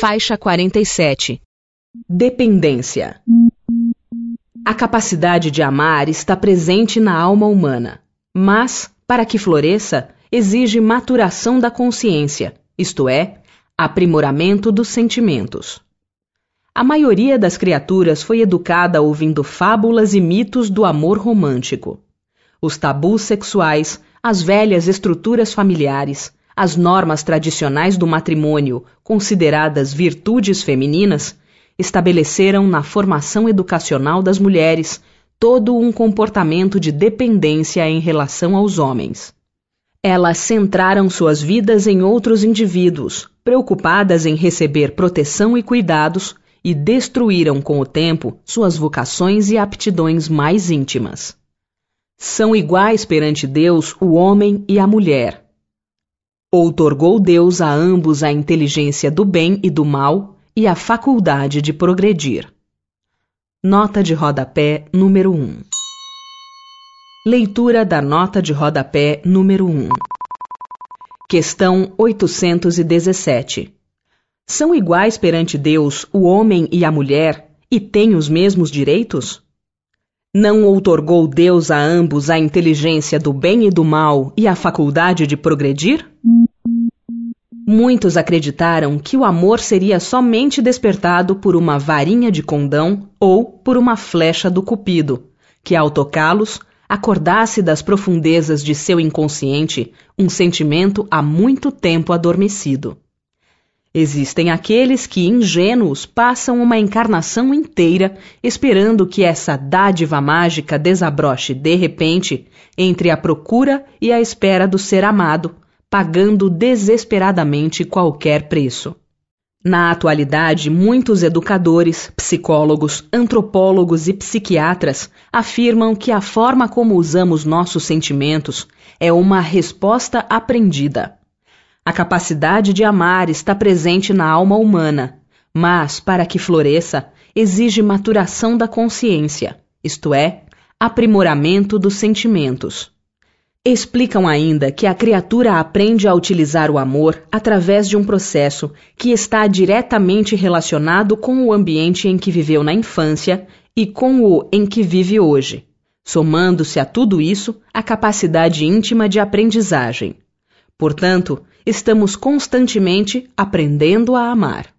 Faixa 47 Dependência A capacidade de amar está presente na alma humana, mas, para que floresça, exige maturação da consciência, isto é, aprimoramento dos sentimentos. A maioria das criaturas foi educada ouvindo fábulas e mitos do amor romântico. Os tabus sexuais, as velhas estruturas familiares, as normas tradicionais do matrimônio, consideradas virtudes femininas, estabeleceram na formação educacional das mulheres todo um comportamento de dependência em relação aos homens. Elas centraram suas vidas em outros indivíduos, preocupadas em receber proteção e cuidados, e destruíram com o tempo suas vocações e aptidões mais íntimas. São iguais perante Deus o homem e a mulher, Outorgou Deus a ambos a inteligência do bem e do mal e a faculdade de progredir. Nota de rodapé número 1 Leitura da nota de rodapé número 1 Questão 817 São iguais perante Deus o homem e a mulher e têm os mesmos direitos? Não outorgou Deus a ambos a inteligência do bem e do mal e a faculdade de progredir? Muitos acreditaram que o amor seria somente despertado por uma varinha de condão ou por uma flecha do cupido, que ao tocá-los acordasse das profundezas de seu inconsciente um sentimento há muito tempo adormecido. Existem aqueles que, ingênuos, passam uma encarnação inteira esperando que essa dádiva mágica desabroche de repente entre a procura e a espera do ser amado, pagando desesperadamente qualquer preço. Na atualidade, muitos educadores, psicólogos, antropólogos e psiquiatras afirmam que a forma como usamos nossos sentimentos é uma resposta aprendida. A capacidade de amar está presente na alma humana, mas, para que floresça, exige maturação da consciência, isto é, aprimoramento dos sentimentos. Explicam ainda que a criatura aprende a utilizar o amor através de um processo que está diretamente relacionado com o ambiente em que viveu na infância e com o em que vive hoje, somando-se a tudo isso a capacidade íntima de aprendizagem. Portanto, estamos constantemente aprendendo a amar.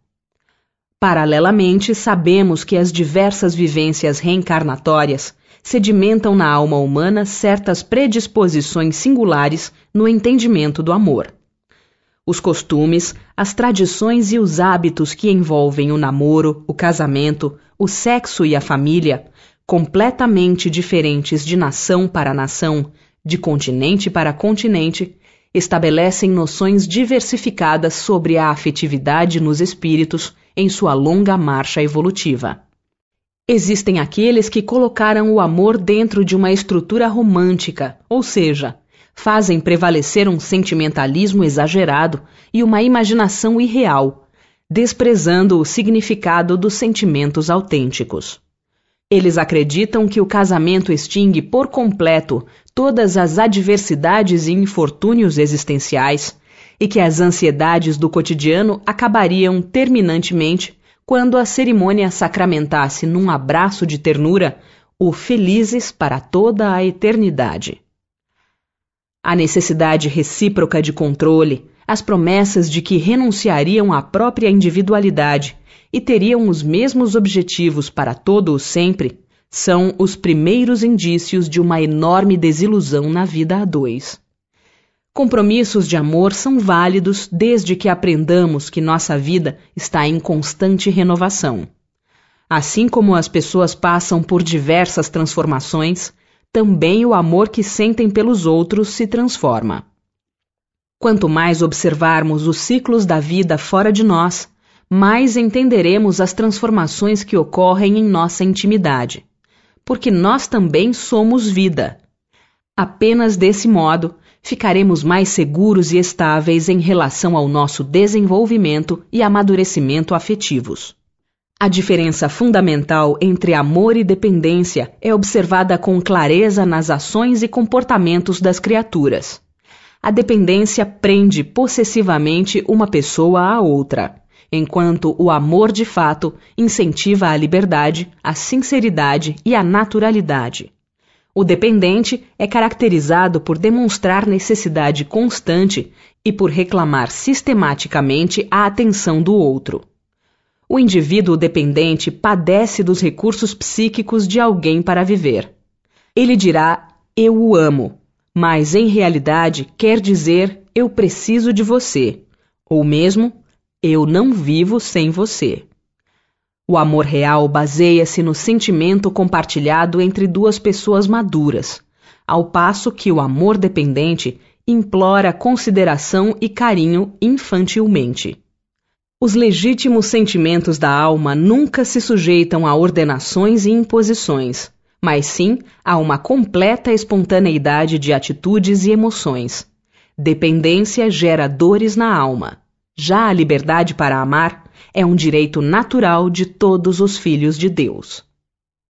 Paralelamente, sabemos que as diversas vivências reencarnatórias sedimentam na alma humana certas predisposições singulares no entendimento do amor. Os costumes, as tradições e os hábitos que envolvem o namoro, o casamento, o sexo e a família, completamente diferentes de nação para nação, de continente para continente, estabelecem noções diversificadas sobre a afetividade nos espíritos em sua longa marcha evolutiva. Existem aqueles que colocaram o amor dentro de uma estrutura romântica, ou seja, fazem prevalecer um sentimentalismo exagerado e uma imaginação irreal, desprezando o significado dos sentimentos autênticos. Eles acreditam que o casamento extingue por completo todas as adversidades e infortúnios existenciais e que as ansiedades do cotidiano acabariam terminantemente quando a cerimônia sacramentasse num abraço de ternura o felizes para toda a eternidade. A necessidade recíproca de controle, as promessas de que renunciariam à própria individualidade e teriam os mesmos objetivos para todo o sempre, são os primeiros indícios de uma enorme desilusão na vida a dois. Compromissos de amor são válidos desde que aprendamos que nossa vida está em constante renovação. Assim como as pessoas passam por diversas transformações, também o amor que sentem pelos outros se transforma. Quanto mais observarmos os ciclos da vida fora de nós, mais entenderemos as transformações que ocorrem em nossa intimidade. Porque nós também somos vida. Apenas desse modo ficaremos mais seguros e estáveis em relação ao nosso desenvolvimento e amadurecimento afetivos. A diferença fundamental entre amor e dependência é observada com clareza nas ações e comportamentos das criaturas. A dependência prende possessivamente uma pessoa à outra, enquanto o amor de fato incentiva a liberdade, a sinceridade e a naturalidade. O dependente é caracterizado por demonstrar necessidade constante e por reclamar sistematicamente a atenção do outro. O indivíduo dependente padece dos recursos psíquicos de alguém para viver. Ele dirá eu o amo, mas em realidade quer dizer eu preciso de você, ou mesmo eu não vivo sem você. O amor real baseia-se no sentimento compartilhado entre duas pessoas maduras, ao passo que o amor dependente implora consideração e carinho infantilmente. Os legítimos sentimentos da alma nunca se sujeitam a ordenações e imposições, mas sim a uma completa espontaneidade de atitudes e emoções. Dependência gera dores na alma. Já a liberdade para amar é um direito natural de todos os filhos de Deus.